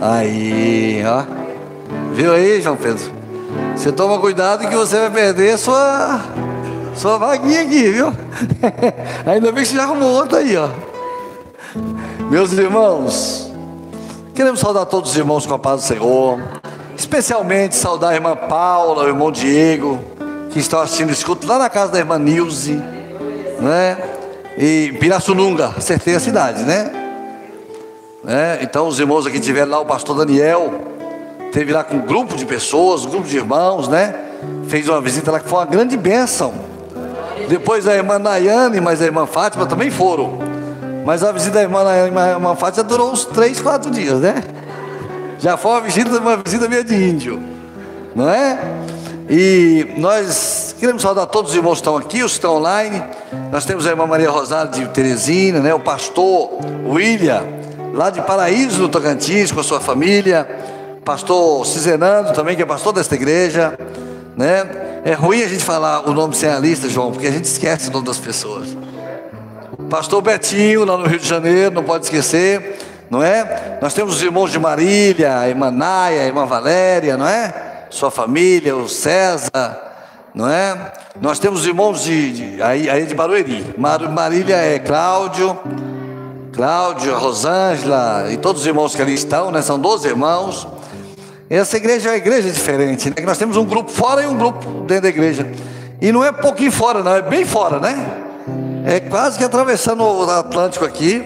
Aí, ó. Viu aí, João Pedro? Você toma cuidado que você vai perder sua, sua vaguinha aqui, viu? Ainda bem que você já arrumou outra aí, ó. Meus irmãos, queremos saudar todos os irmãos com a paz do Senhor. Especialmente saudar a irmã Paula, o irmão Diego, que estão assistindo escuto lá na casa da irmã Nilze, né? E Pirassununga, acertei a cidade, né? Né? Então os irmãos aqui tiveram lá, o pastor Daniel, teve lá com um grupo de pessoas, um grupo de irmãos, né? Fez uma visita lá que foi uma grande bênção. Depois a irmã Nayane, mas a irmã Fátima também foram. Mas a visita da irmã Nayane e a irmã Fátima durou uns três, quatro dias, né? Já foi uma visita, uma visita meio de índio, não é? E nós queremos saudar todos os irmãos que estão aqui, os que estão online. Nós temos a irmã Maria Rosário de Teresina, né? o pastor William, lá de Paraíso, no Tocantins, com a sua família. Pastor Cizenando também, que é pastor desta igreja. Né? É ruim a gente falar o nome sem a lista, João, porque a gente esquece o nome das pessoas. Pastor Betinho, lá no Rio de Janeiro, não pode esquecer não é? Nós temos os irmãos de Marília, a irmã Naia, a irmã Valéria, não é? Sua família, o César, não é? Nós temos os irmãos de, de aí, aí de Barueri. Mar, Marília é Cláudio, Cláudio, Rosângela e todos os irmãos que ali estão, né? São 12 irmãos. Essa igreja é uma igreja diferente, né? Nós temos um grupo fora e um grupo dentro da igreja. E não é pouquinho fora, não, é bem fora, né? É quase que atravessando o Atlântico aqui.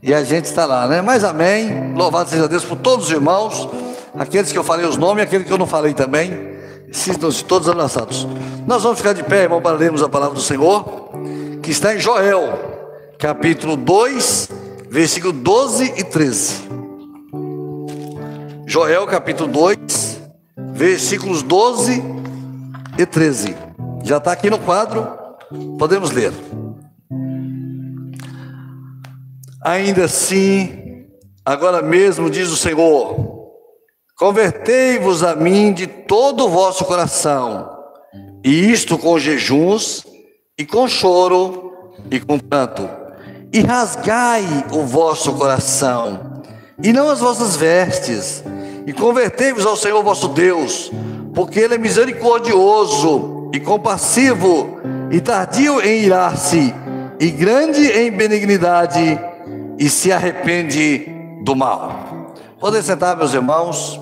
E a gente está lá, né? Mas amém. Louvado seja Deus por todos os irmãos, aqueles que eu falei os nomes e aqueles que eu não falei também. Sintam-se todos abraçados. Nós vamos ficar de pé, irmão, para lermos a palavra do Senhor, que está em Joel, capítulo 2, versículo 12 e 13. Joel, capítulo 2, versículos 12 e 13. Já está aqui no quadro, podemos ler. Ainda assim, agora mesmo diz o Senhor: convertei-vos a mim de todo o vosso coração, e isto com jejuns, e com choro, e com pranto, e rasgai o vosso coração, e não as vossas vestes, e convertei-vos ao Senhor vosso Deus, porque Ele é misericordioso e compassivo, e tardio em irar-se, e grande em benignidade e se arrepende do mal. Podem sentar, meus irmãos.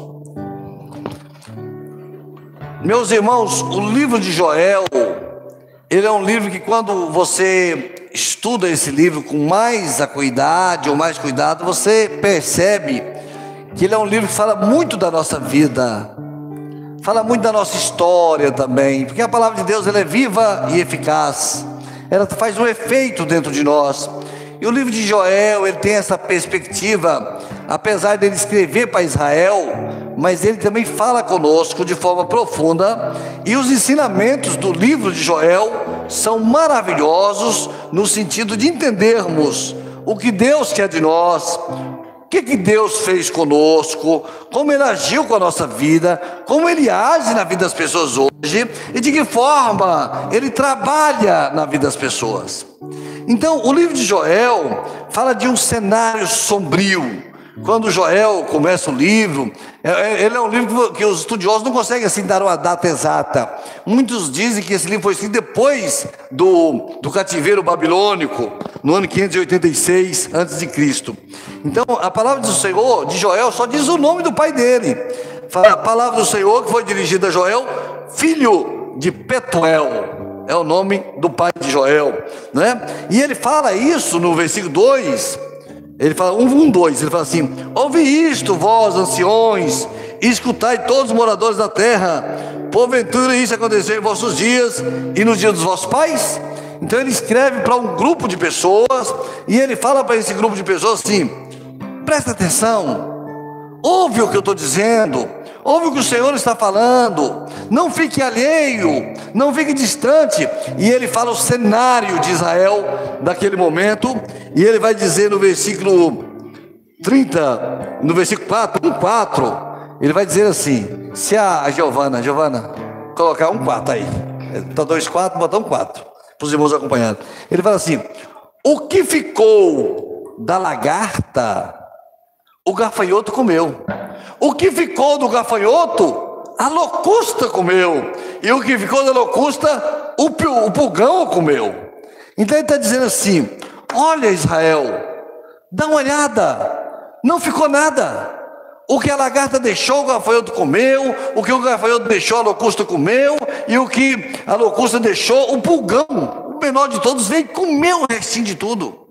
Meus irmãos, o livro de Joel, ele é um livro que quando você estuda esse livro com mais acuidade ou mais cuidado, você percebe que ele é um livro que fala muito da nossa vida, fala muito da nossa história também, porque a palavra de Deus ela é viva e eficaz, ela faz um efeito dentro de nós. E o livro de Joel, ele tem essa perspectiva, apesar dele escrever para Israel, mas ele também fala conosco de forma profunda, e os ensinamentos do livro de Joel são maravilhosos no sentido de entendermos o que Deus quer de nós, o que, que Deus fez conosco, como Ele agiu com a nossa vida, como Ele age na vida das pessoas hoje e de que forma Ele trabalha na vida das pessoas. Então, o livro de Joel fala de um cenário sombrio. Quando Joel começa o livro, é, é, ele é um livro que os estudiosos não conseguem assim dar uma data exata. Muitos dizem que esse livro foi escrito depois do, do cativeiro babilônico, no ano 586 a.C. Então, a palavra do Senhor, de Joel, só diz o nome do pai dele. A palavra do Senhor que foi dirigida a Joel, filho de Petuel é o nome do pai de Joel, né? E ele fala isso no versículo 2, ele fala, 1, 1, 2, ele fala assim: Ouve isto, vós anciões, e escutai todos os moradores da terra, porventura isso aconteceu em vossos dias e nos dias dos vossos pais? Então ele escreve para um grupo de pessoas, e ele fala para esse grupo de pessoas assim: presta atenção, ouve o que eu estou dizendo, ouve o que o Senhor está falando, não fique alheio, não fique distante. E ele fala o cenário de Israel daquele momento, e ele vai dizer no versículo 30, no versículo 4, 1, 4, ele vai dizer assim: se a Giovana, Giovana, colocar um 4 aí, está dois 4, botar um 4, para os irmãos acompanhando. Ele fala assim: o que ficou da lagarta o gafanhoto comeu. O que ficou do gafanhoto, a locusta comeu. E o que ficou da locusta, o, pulgão comeu. Então ele está dizendo assim: olha Israel, dá uma olhada, não ficou nada. O que a lagarta deixou, o gafanhoto comeu. O que o gafanhoto deixou, a locusta comeu. E o que a locusta deixou, o pulgão, o menor de todos, veio e comeu o restinho de tudo.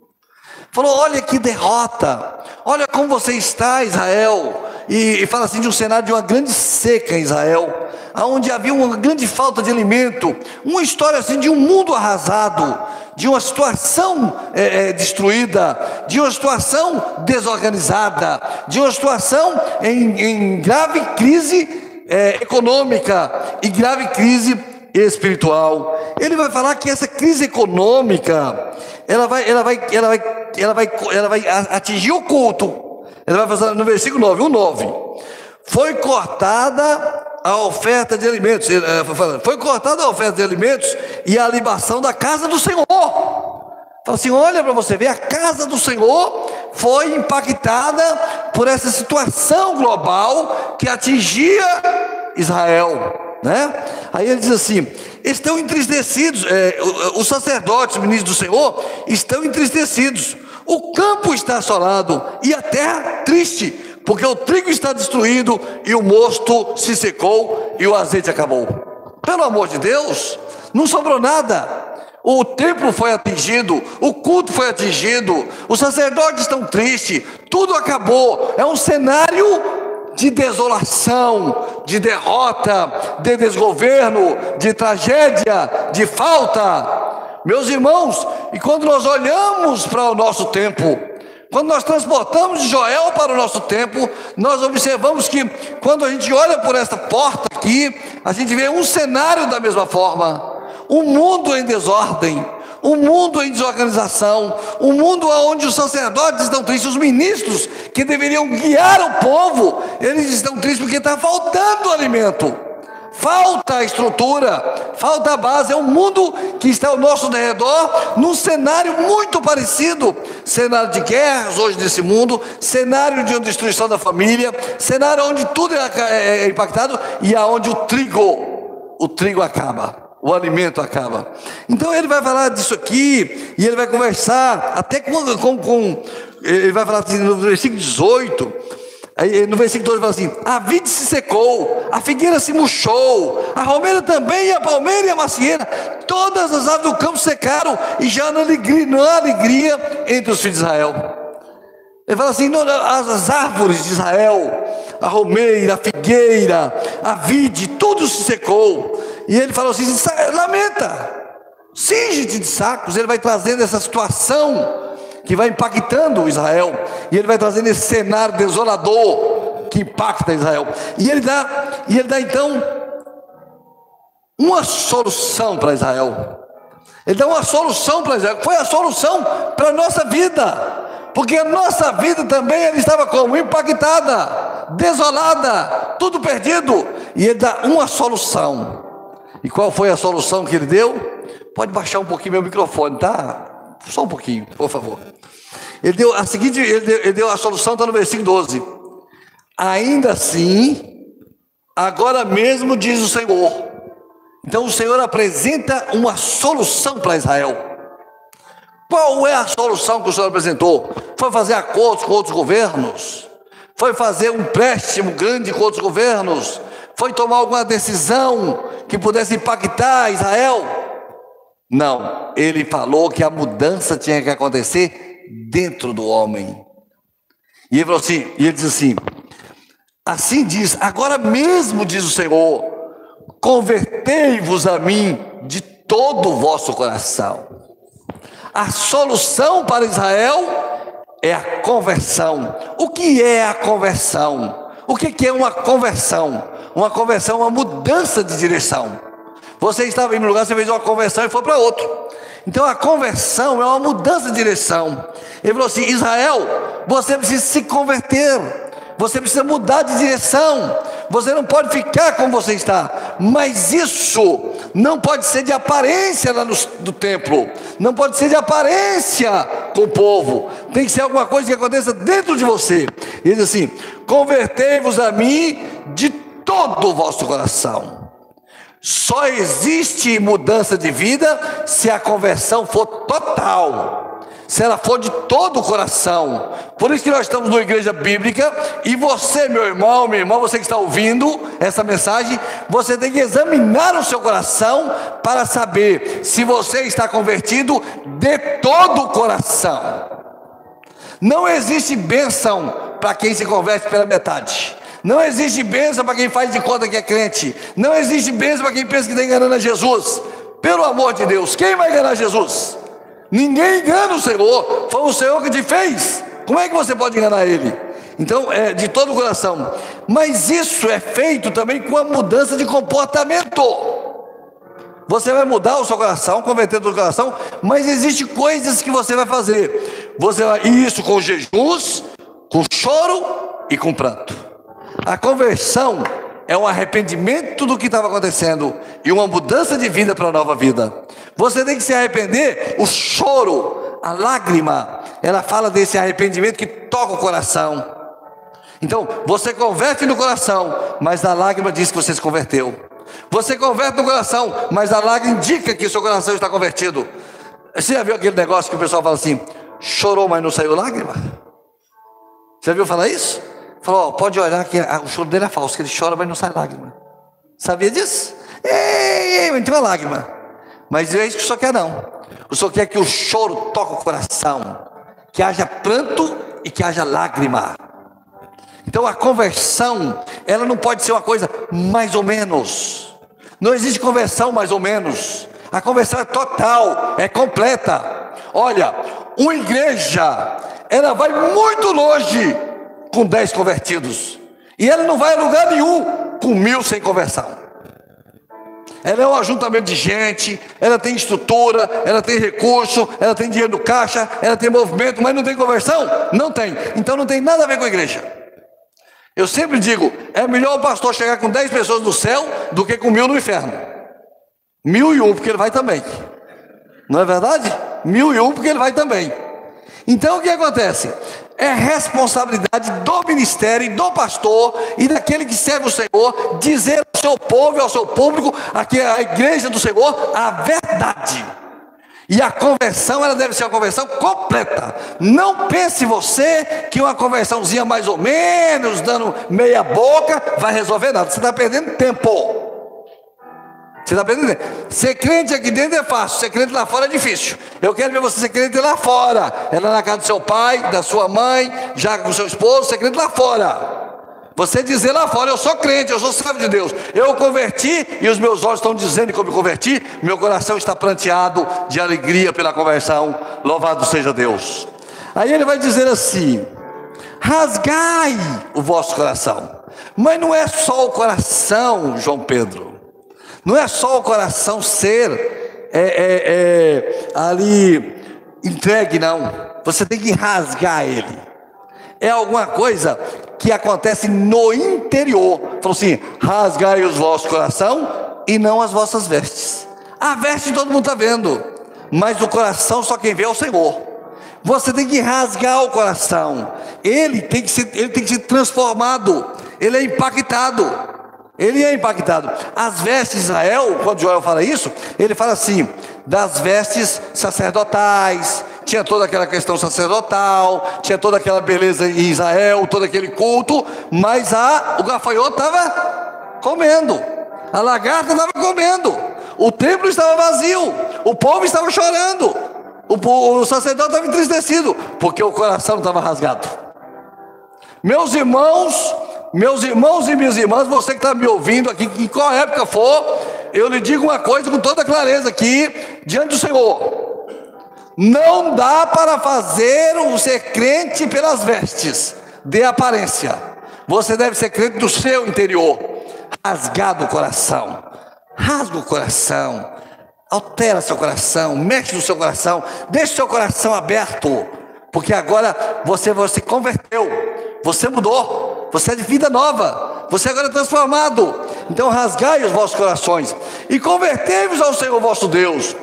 Falou: Olha que derrota, olha como você está, Israel. E, e, fala assim de um cenário de uma grande seca em Israel, onde havia uma grande falta de alimento, uma história assim de um mundo arrasado, de uma situação é, é, destruída, de uma situação desorganizada, de uma situação em, em grave crise é, econômica e grave crise espiritual. Ele vai falar que essa crise econômica, ela vai, ela vai, ela vai, ela vai, ela vai atingir o culto. Ela vai fazer no versículo 9, o 9. Foi cortada a oferta de alimentos, eh, foi cortada a oferta de alimentos e a libação da casa do Senhor. Fala assim: olha para você ver, a casa do Senhor foi impactada por essa situação global que atingia Israel. Né? Aí ele diz assim: estão entristecidos, é, os sacerdotes, ministros do Senhor, estão entristecidos, o campo está assolado e a terra triste, porque o trigo está destruído e o mosto se secou e o azeite acabou. Pelo amor de Deus, não sobrou nada. O templo foi atingido, o culto foi atingido, os sacerdotes estão tristes, tudo acabou. É um cenário de desolação, de derrota, de desgoverno, de tragédia, de falta. Meus irmãos, e quando nós olhamos para o nosso tempo, quando nós transportamos Joel para o nosso tempo, nós observamos que quando a gente olha por esta porta aqui, a gente vê um cenário da mesma forma, um mundo em desordem, um mundo em desorganização, um mundo onde os sacerdotes estão tristes, os ministros que deveriam guiar o povo, eles estão tristes porque está faltando alimento. Falta a estrutura, falta a base. É um mundo que está ao nosso redor, num cenário muito parecido cenário de guerras hoje nesse mundo, cenário de destruição da família, cenário onde tudo é, é, é impactado e aonde o trigo, o trigo acaba o alimento acaba. Então ele vai falar disso aqui, e ele vai conversar, até com, com, com ele vai falar assim, no versículo 18, aí, no versículo 12 ele fala assim: a vide se secou, a figueira se murchou, a romeira também, a palmeira e a macieira, todas as aves do campo secaram, e já não há alegria, não há alegria entre os filhos de Israel. Ele fala assim: as árvores de Israel, a romeira, a figueira, a vide, tudo se secou. E ele falou assim: lamenta, cinge-te de sacos. Ele vai trazendo essa situação que vai impactando Israel, e ele vai trazendo esse cenário desolador que impacta Israel. E ele dá, e ele dá então uma solução para Israel. Ele dá uma solução para Israel. Foi a solução para a nossa vida. Porque a nossa vida também estava como? Impactada, desolada, tudo perdido. E ele dá uma solução. E qual foi a solução que ele deu? Pode baixar um pouquinho meu microfone, tá? Só um pouquinho, por favor. Ele deu a seguinte, ele deu, ele deu a solução, está no versículo 12. Ainda assim, agora mesmo diz o Senhor. Então o Senhor apresenta uma solução para Israel. Qual é a solução que o Senhor apresentou? Foi fazer acordos com outros governos? Foi fazer um empréstimo grande com outros governos? Foi tomar alguma decisão que pudesse impactar Israel? Não, ele falou que a mudança tinha que acontecer dentro do homem. E ele falou assim, e ele diz assim: assim diz, agora mesmo diz o Senhor, convertei-vos a mim de todo o vosso coração. A solução para Israel é a conversão. O que é a conversão? O que é uma conversão? Uma conversão é uma mudança de direção. Você estava em um lugar, você fez uma conversão e foi para outro. Então a conversão é uma mudança de direção. Ele falou assim: Israel, você precisa se converter. Você precisa mudar de direção. Você não pode ficar como você está, mas isso não pode ser de aparência lá no, no templo, não pode ser de aparência com o povo, tem que ser alguma coisa que aconteça dentro de você. Ele diz assim: convertei-vos a mim de todo o vosso coração. Só existe mudança de vida se a conversão for total se ela for de todo o coração. Por isso que nós estamos numa igreja bíblica e você, meu irmão, minha irmã, você que está ouvindo essa mensagem, você tem que examinar o seu coração para saber se você está convertido de todo o coração. Não existe bênção para quem se converte pela metade. Não existe bênção para quem faz de conta que é crente. Não existe bênção para quem pensa que está enganando a Jesus. Pelo amor de Deus, quem vai enganar Jesus? Ninguém engana o Senhor, foi o Senhor que te fez. Como é que você pode enganar Ele? Então, é de todo o coração. Mas isso é feito também com a mudança de comportamento. Você vai mudar o seu coração, converter o seu coração, mas existem coisas que você vai fazer. Você vai isso com jejuns, com choro e com pranto. A conversão é um arrependimento do que estava acontecendo e uma mudança de vida para a nova vida. Você tem que se arrepender, o choro, a lágrima, ela fala desse arrependimento que toca o coração. Então, você converte no coração, mas a lágrima diz que você se converteu. Você converte no coração, mas a lágrima indica que o seu coração está convertido. Você já viu aquele negócio que o pessoal fala assim: chorou, mas não saiu lágrima? Você já viu falar isso? Falou, pode olhar que o choro dele é falso, que ele chora, mas não sai lágrima. Sabia disso? Ei, ei, entrou a lágrima. Mas é isso que o Senhor quer não. O Senhor quer que o choro toque o coração, que haja pranto e que haja lágrima. Então a conversão, ela não pode ser uma coisa mais ou menos. Não existe conversão mais ou menos. A conversão é total, é completa. Olha, uma igreja, ela vai muito longe com dez convertidos. E ela não vai a lugar nenhum com mil sem conversão. Ela é um ajuntamento de gente, ela tem estrutura, ela tem recurso, ela tem dinheiro no caixa, ela tem movimento, mas não tem conversão? Não tem. Então não tem nada a ver com a igreja. Eu sempre digo: é melhor o pastor chegar com dez pessoas no céu do que com mil no inferno. Mil e um, porque ele vai também. Não é verdade? Mil e um, porque ele vai também. Então o que acontece? É responsabilidade do ministério, do pastor e daquele que serve o Senhor dizer ao seu povo e ao seu público, aqui a igreja do Senhor, a verdade. E a conversão, ela deve ser uma conversão completa. Não pense você que uma conversãozinha mais ou menos, dando meia boca, vai resolver nada. Você está perdendo tempo. Você está aprendendo? Ser crente aqui dentro é fácil, ser crente lá fora é difícil. Eu quero ver você ser crente lá fora. É lá na casa do seu pai, da sua mãe, já com o seu esposo, ser crente lá fora. Você dizer lá fora, eu sou crente, eu sou servo de Deus. Eu converti e os meus olhos estão dizendo que eu me converti. Meu coração está pranteado de alegria pela conversão. Louvado seja Deus. Aí ele vai dizer assim: rasgai o vosso coração. Mas não é só o coração, João Pedro. Não é só o coração ser é, é, é, ali entregue, não. Você tem que rasgar ele. É alguma coisa que acontece no interior. Falou assim: rasgai os vossos coração e não as vossas vestes. A veste todo mundo está vendo, mas o coração só quem vê é o Senhor. Você tem que rasgar o coração. Ele tem que ser, ele tem que ser transformado. Ele é impactado. Ele é impactado. As vestes de Israel, quando Joel fala isso, ele fala assim: das vestes sacerdotais, tinha toda aquela questão sacerdotal, tinha toda aquela beleza em Israel, todo aquele culto, mas a, o gafanhoto estava comendo, a lagarta estava comendo, o templo estava vazio, o povo estava chorando, o, o sacerdote estava entristecido, porque o coração estava rasgado. Meus irmãos, meus irmãos e minhas irmãs, você que está me ouvindo aqui, em qual época for, eu lhe digo uma coisa com toda clareza aqui, diante do Senhor: não dá para fazer um ser crente pelas vestes, de aparência. Você deve ser crente do seu interior, rasgado o coração, rasga o coração, altera seu coração, mexe no seu coração, deixe seu coração aberto, porque agora você, você converteu, você mudou, você é de vida nova. Você agora é transformado. Então rasgai os vossos corações e convertei-vos ao Senhor vosso Deus.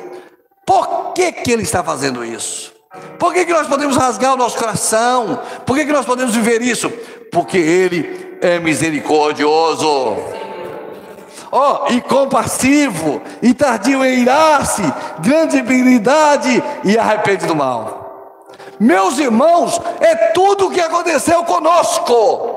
Por que, que Ele está fazendo isso? Por que, que nós podemos rasgar o nosso coração? Por que, que nós podemos viver isso? Porque Ele é misericordioso. Ó, oh, e compassivo, e tardio em irar-se, grande benignidade e arrepende do mal. Meus irmãos, é tudo o que aconteceu conosco.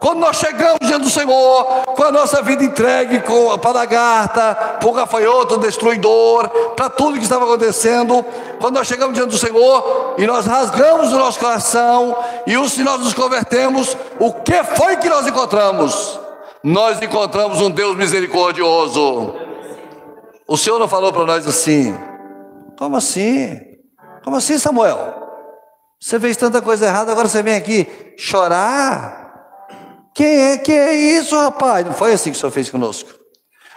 Quando nós chegamos diante do Senhor, com a nossa vida entregue para a lagarta, para o gafanhoto destruidor, para tudo que estava acontecendo, quando nós chegamos diante do Senhor e nós rasgamos o nosso coração, e se nós nos convertemos, o que foi que nós encontramos? Nós encontramos um Deus misericordioso. O Senhor não falou para nós assim: como assim? Como assim, Samuel? Você fez tanta coisa errada, agora você vem aqui chorar? Quem é que é isso, rapaz? Não foi assim que o Senhor fez conosco.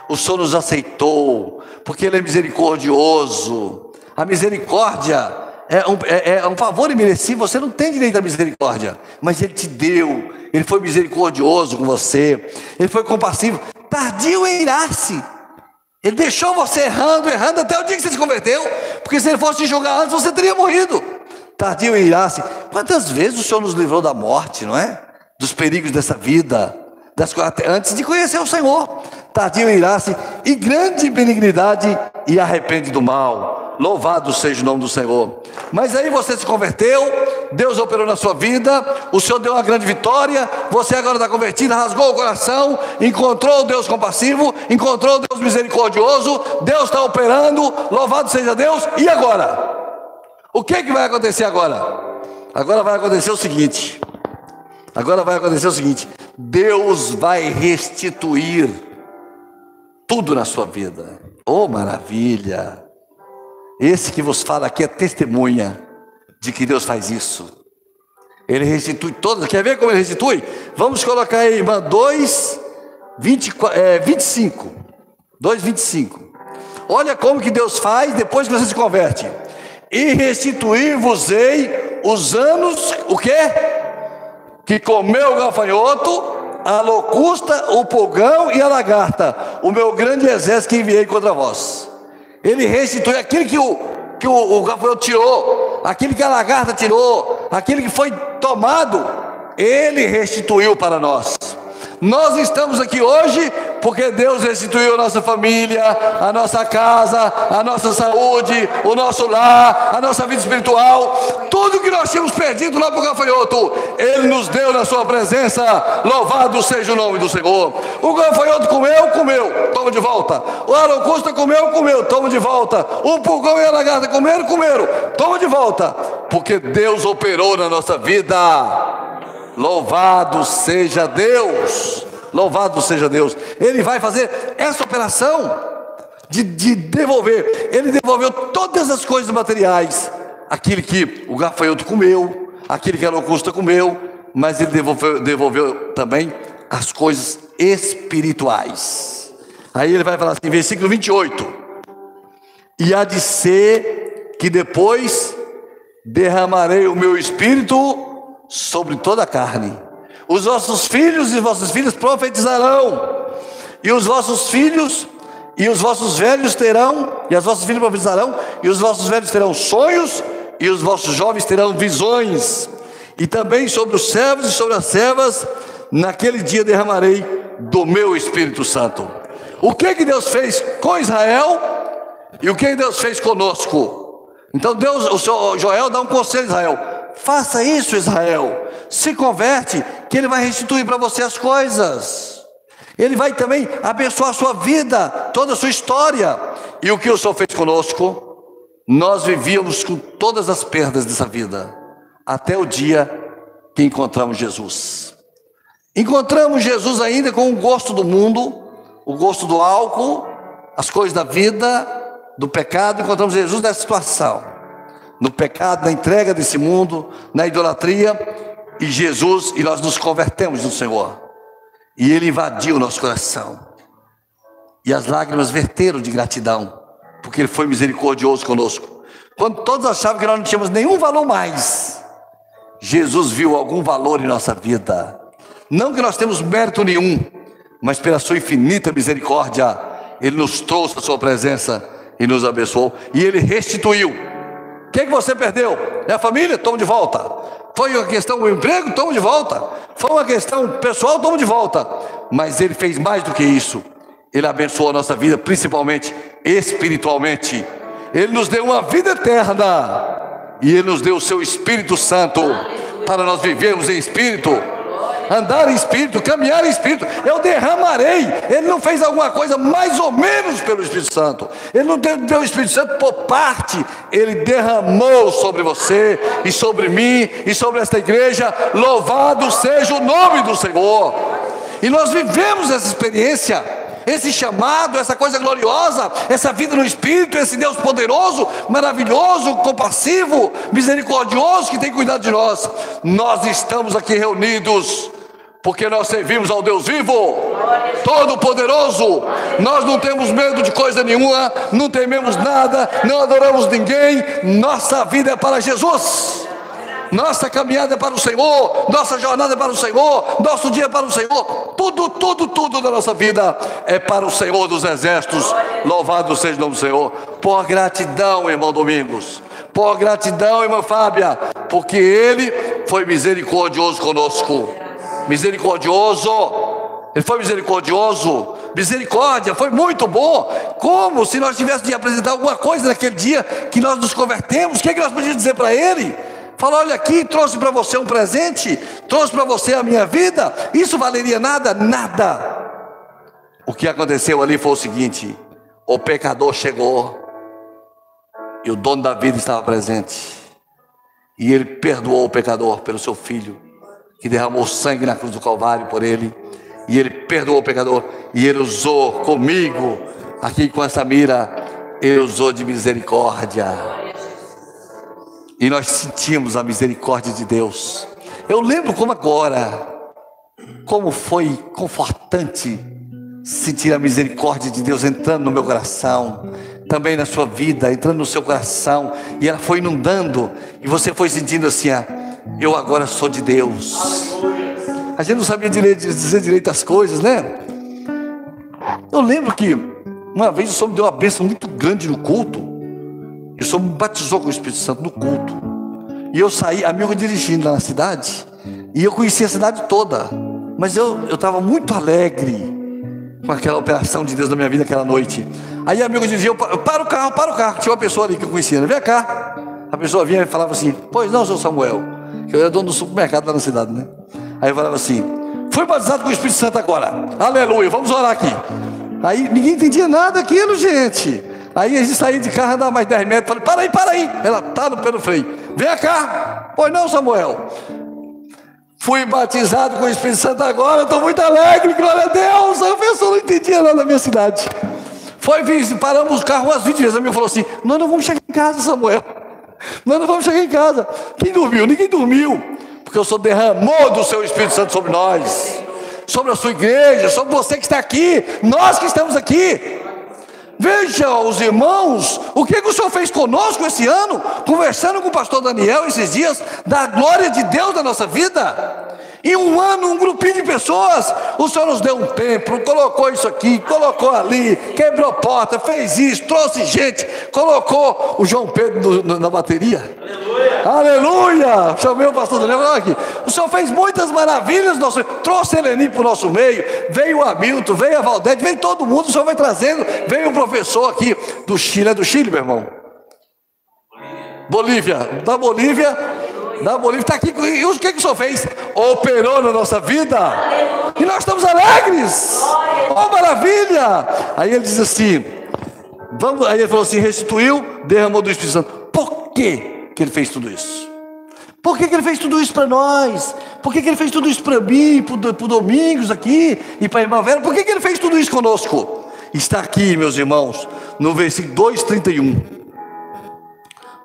O Senhor nos aceitou, porque Ele é misericordioso. A misericórdia é um, é, é um favor imerecido, você não tem direito à misericórdia, mas Ele te deu, Ele foi misericordioso com você, Ele foi compassivo, tardio em irar-se. Ele deixou você errando, errando até o dia que você se converteu, porque se Ele fosse te julgar antes, você teria morrido. Tardio em irar-se. Quantas vezes o Senhor nos livrou da morte, não é? Dos perigos dessa vida, das, antes de conhecer o Senhor. Tardio irá-se e grande benignidade e arrepende do mal. Louvado seja o nome do Senhor. Mas aí você se converteu, Deus operou na sua vida, o Senhor deu uma grande vitória, você agora está convertido, rasgou o coração, encontrou o Deus compassivo, encontrou o Deus misericordioso, Deus está operando, louvado seja Deus, e agora? O que, que vai acontecer agora? Agora vai acontecer o seguinte: Agora vai acontecer o seguinte: Deus vai restituir tudo na sua vida. Oh, maravilha! Esse que vos fala aqui é testemunha de que Deus faz isso. Ele restitui todas. Quer ver como ele restitui? Vamos colocar aí, irmã, 2, 20, é, 25. 2, 25. Olha como que Deus faz depois que você se converte. E restituir-vos-ei os anos, o quê? Que comeu o gafanhoto, a locusta, o pulgão e a lagarta, o meu grande exército que enviei contra vós. Ele restituiu aquilo que o, que o, o gafanhoto tirou, aquilo que a lagarta tirou, aquilo que foi tomado, ele restituiu para nós. Nós estamos aqui hoje porque Deus restituiu a nossa família, a nossa casa, a nossa saúde, o nosso lar, a nossa vida espiritual, tudo que nós tínhamos perdido lá para o gafanhoto, Ele nos deu na Sua presença. Louvado seja o nome do Senhor. O gafanhoto comeu, comeu, toma de volta. O arocusta comeu, comeu, toma de volta. O pulgão e a lagarta comeram, comeram, toma de volta, porque Deus operou na nossa vida. Louvado seja Deus! Louvado seja Deus! Ele vai fazer essa operação de, de devolver. Ele devolveu todas as coisas materiais, aquele que o gafanhoto comeu, aquele que a locusta comeu, mas ele devolveu, devolveu também as coisas espirituais. Aí ele vai falar assim, versículo 28. E há de ser que depois derramarei o meu espírito sobre toda a carne. Os vossos filhos e vossas filhas profetizarão, e os vossos filhos e os vossos velhos terão, e as vossas filhas profetizarão, e os vossos velhos terão sonhos, e os vossos jovens terão visões. E também sobre os servos e sobre as servas, naquele dia derramarei do meu Espírito Santo. O que que Deus fez com Israel e o que Deus fez conosco? Então Deus, o senhor Joel dá um conselho a Israel: Faça isso, Israel. Se converte, que Ele vai restituir para você as coisas. Ele vai também abençoar a sua vida, toda a sua história. E o que o Senhor fez conosco? Nós vivíamos com todas as perdas dessa vida, até o dia que encontramos Jesus. Encontramos Jesus ainda com o gosto do mundo, o gosto do álcool, as coisas da vida, do pecado. Encontramos Jesus nessa situação no pecado, na entrega desse mundo, na idolatria, e Jesus, e nós nos convertemos no Senhor. E Ele invadiu o nosso coração. E as lágrimas verteram de gratidão, porque Ele foi misericordioso conosco. Quando todos achavam que nós não tínhamos nenhum valor mais, Jesus viu algum valor em nossa vida. Não que nós temos mérito nenhum, mas pela sua infinita misericórdia, Ele nos trouxe a sua presença e nos abençoou, e Ele restituiu. O que, você perdeu? É a família? Toma de volta. Foi uma questão do emprego? Toma de volta. Foi uma questão pessoal? Toma de volta. Mas Ele fez mais do que isso. Ele abençoou a nossa vida, principalmente espiritualmente. Ele nos deu uma vida eterna. E Ele nos deu o seu Espírito Santo para nós vivermos em espírito andar em espírito, caminhar em espírito, eu derramarei. Ele não fez alguma coisa mais ou menos pelo Espírito Santo, ele não deu o Espírito Santo por parte, ele derramou sobre você e sobre mim e sobre esta igreja. Louvado seja o nome do Senhor. E nós vivemos essa experiência esse chamado, essa coisa gloriosa, essa vida no Espírito, esse Deus poderoso, maravilhoso, compassivo, misericordioso que tem cuidado de nós. Nós estamos aqui reunidos porque nós servimos ao Deus vivo, todo-poderoso. Nós não temos medo de coisa nenhuma, não tememos nada, não adoramos ninguém. Nossa vida é para Jesus. Nossa caminhada é para o Senhor, nossa jornada é para o Senhor, nosso dia é para o Senhor. Tudo, tudo, tudo da nossa vida é para o Senhor dos exércitos. Louvado seja o nome do Senhor. Por gratidão, irmão Domingos. Por gratidão, irmã Fábia, porque Ele foi misericordioso conosco misericordioso. Ele foi misericordioso. Misericórdia, foi muito bom. Como se nós tivéssemos de apresentar alguma coisa naquele dia que nós nos convertemos, o que, é que nós podíamos dizer para ele? Falar, olha aqui, trouxe para você um presente, trouxe para você a minha vida. Isso valeria nada? Nada. O que aconteceu ali foi o seguinte: o pecador chegou e o dono da vida estava presente. E ele perdoou o pecador pelo seu filho que derramou sangue na cruz do Calvário por ele, e ele perdoou o pecador, e ele usou comigo, aqui com essa mira, ele usou de misericórdia. E nós sentimos a misericórdia de Deus. Eu lembro como agora, como foi confortante sentir a misericórdia de Deus entrando no meu coração, também na sua vida, entrando no seu coração, e ela foi inundando, e você foi sentindo assim, ah, eu agora sou de Deus. A gente não sabia direito, dizer direito as coisas, né? Eu lembro que uma vez o Senhor me deu uma bênção muito grande no culto. E Senhor me batizou com o Espírito Santo no culto. E eu saí, amigo dirigindo lá na cidade. E eu conheci a cidade toda. Mas eu estava muito alegre com aquela operação de Deus na minha vida aquela noite. Aí amigo dizia, eu para o carro, para o carro. Tinha uma pessoa ali que eu conhecia, vem cá. A pessoa vinha e falava assim, pois não, seu Samuel eu era dono do supermercado lá na cidade, né? Aí eu falava assim: fui batizado com o Espírito Santo agora, aleluia, vamos orar aqui. Aí ninguém entendia nada daquilo, gente. Aí a gente saía de carro, andava mais 10 metros, falei: para aí, para aí. Ela tá no pelo freio, vem cá. Pois não, Samuel. Fui batizado com o Espírito Santo agora, estou muito alegre, glória a Deus. A pessoa não entendia nada na minha cidade. Foi, paramos o carro umas 20 vezes. A minha falou assim: Nós não vamos chegar em casa, Samuel. Nós não vamos chegar em casa. Quem dormiu? Ninguém dormiu. Porque o Senhor derramou do seu Espírito Santo sobre nós, sobre a sua igreja, sobre você que está aqui, nós que estamos aqui. Veja os irmãos, o que, que o Senhor fez conosco esse ano, conversando com o pastor Daniel esses dias, da glória de Deus na nossa vida. Em um ano, um grupinho de pessoas, o Senhor nos deu um templo, colocou isso aqui, colocou ali, quebrou porta, fez isso, trouxe gente, colocou o João Pedro no, no, na bateria. Aleluia! Aleluia! Chamei o pastor Daniel aqui. O Senhor fez muitas maravilhas, nosso, trouxe Eleni para o nosso meio, veio o Hamilton, veio a Valdete, veio todo mundo, o Senhor vai trazendo, veio o professor aqui do Chile, é do Chile, meu irmão? Bolívia, da Bolívia da Bolívia está aqui. E o que, que o Senhor fez? Operou na nossa vida. E nós estamos alegres. Oh, maravilha! Aí ele diz assim: vamos, aí ele falou assim: restituiu, derramou do Espírito Santo. Por que, que ele fez tudo isso? Por que, que ele fez tudo isso para nós? Por que, que ele fez tudo isso para mim, para o Domingos aqui e para a irmã Vera? Por que, que ele fez tudo isso conosco? Está aqui, meus irmãos, no versículo 2,31.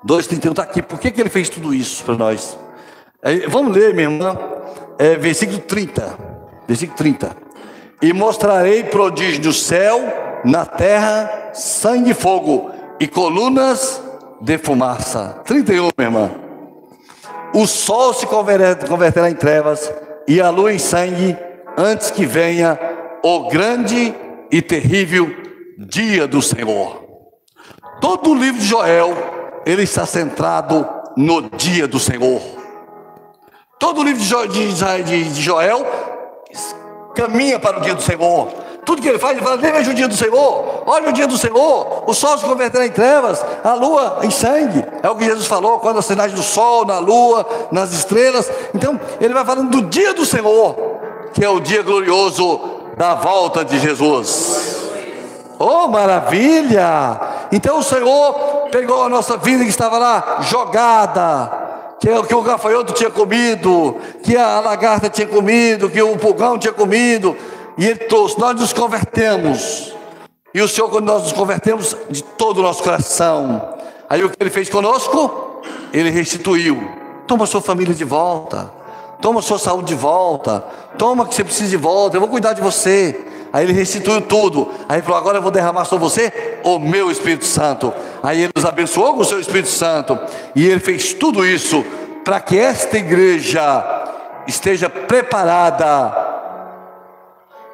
2,31 está aqui. Por que, que ele fez tudo isso para nós? É, vamos ler, minha irmã, é, versículo 30. Versículo 30. E mostrarei prodígio do céu, na terra, sangue e fogo, e colunas de fumaça. 31, minha irmã. O sol se converterá em trevas, e a lua em sangue, antes que venha o grande e terrível dia do Senhor. Todo o livro de Joel, ele está centrado no dia do Senhor. Todo o livro de Joel caminha para o dia do Senhor. Tudo que ele faz, ele fala: veja o dia do Senhor, olha o dia do Senhor. O sol se converterá em trevas, a lua em sangue. É o que Jesus falou quando as sinais do sol, na lua, nas estrelas. Então, ele vai falando do dia do Senhor, que é o dia glorioso da volta de Jesus. Oh, maravilha! Então o Senhor pegou a nossa vida que estava lá jogada, que, que o gafanhoto tinha comido, que a lagarta tinha comido, que o pulgão tinha comido, e Ele trouxe. Nós nos convertemos, e o Senhor, quando nós nos convertemos de todo o nosso coração, aí o que Ele fez conosco? Ele restituiu. Toma sua família de volta, toma sua saúde de volta, toma o que você precisa de volta, eu vou cuidar de você. Aí ele restituiu tudo. Aí ele falou: Agora eu vou derramar sobre você o meu Espírito Santo. Aí ele nos abençoou com o seu Espírito Santo. E ele fez tudo isso para que esta igreja esteja preparada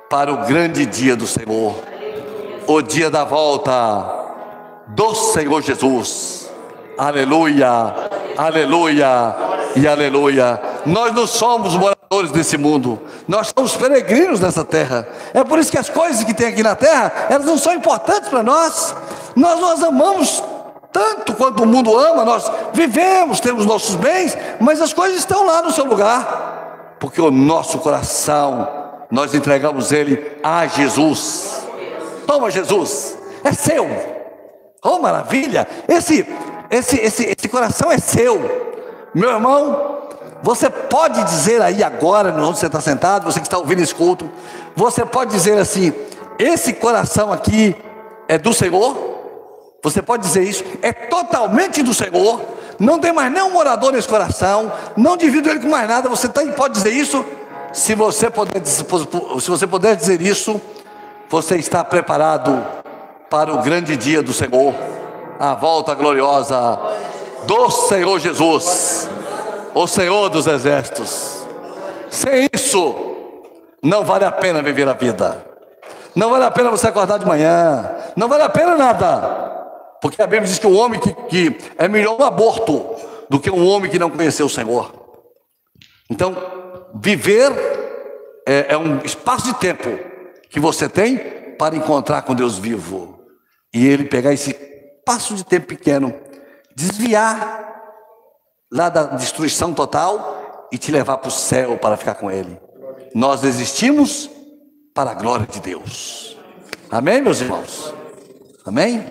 para o grande dia do Senhor o dia da volta do Senhor Jesus. Aleluia, aleluia e aleluia. Nós não somos moradores desse mundo, nós somos peregrinos nessa terra. É por isso que as coisas que tem aqui na terra, elas não são importantes para nós. Nós nós amamos tanto quanto o mundo ama, nós vivemos, temos nossos bens, mas as coisas estão lá no seu lugar, porque o nosso coração, nós entregamos ele a Jesus. Toma, Jesus, é seu. Oh, maravilha! Esse, esse, esse, esse coração é seu. Meu irmão, você pode dizer aí agora, onde você está sentado, você que está ouvindo esse culto, você pode dizer assim: esse coração aqui é do Senhor? Você pode dizer isso? É totalmente do Senhor. Não tem mais nenhum morador nesse coração. Não divido ele com mais nada. Você tem, pode dizer isso? Se você puder, se você puder dizer isso, você está preparado para o grande dia do Senhor, a volta gloriosa do Senhor Jesus, o Senhor dos exércitos. Sem isso, não vale a pena viver a vida. Não vale a pena você acordar de manhã. Não vale a pena nada. Porque a Bíblia diz que o homem que, que é melhor um aborto do que um homem que não conheceu o Senhor. Então, viver é, é um espaço de tempo que você tem para encontrar com Deus vivo. E ele pegar esse espaço de tempo pequeno desviar lá da destruição total e te levar para o céu para ficar com Ele. Nós existimos para a glória de Deus. Amém, meus irmãos? Amém?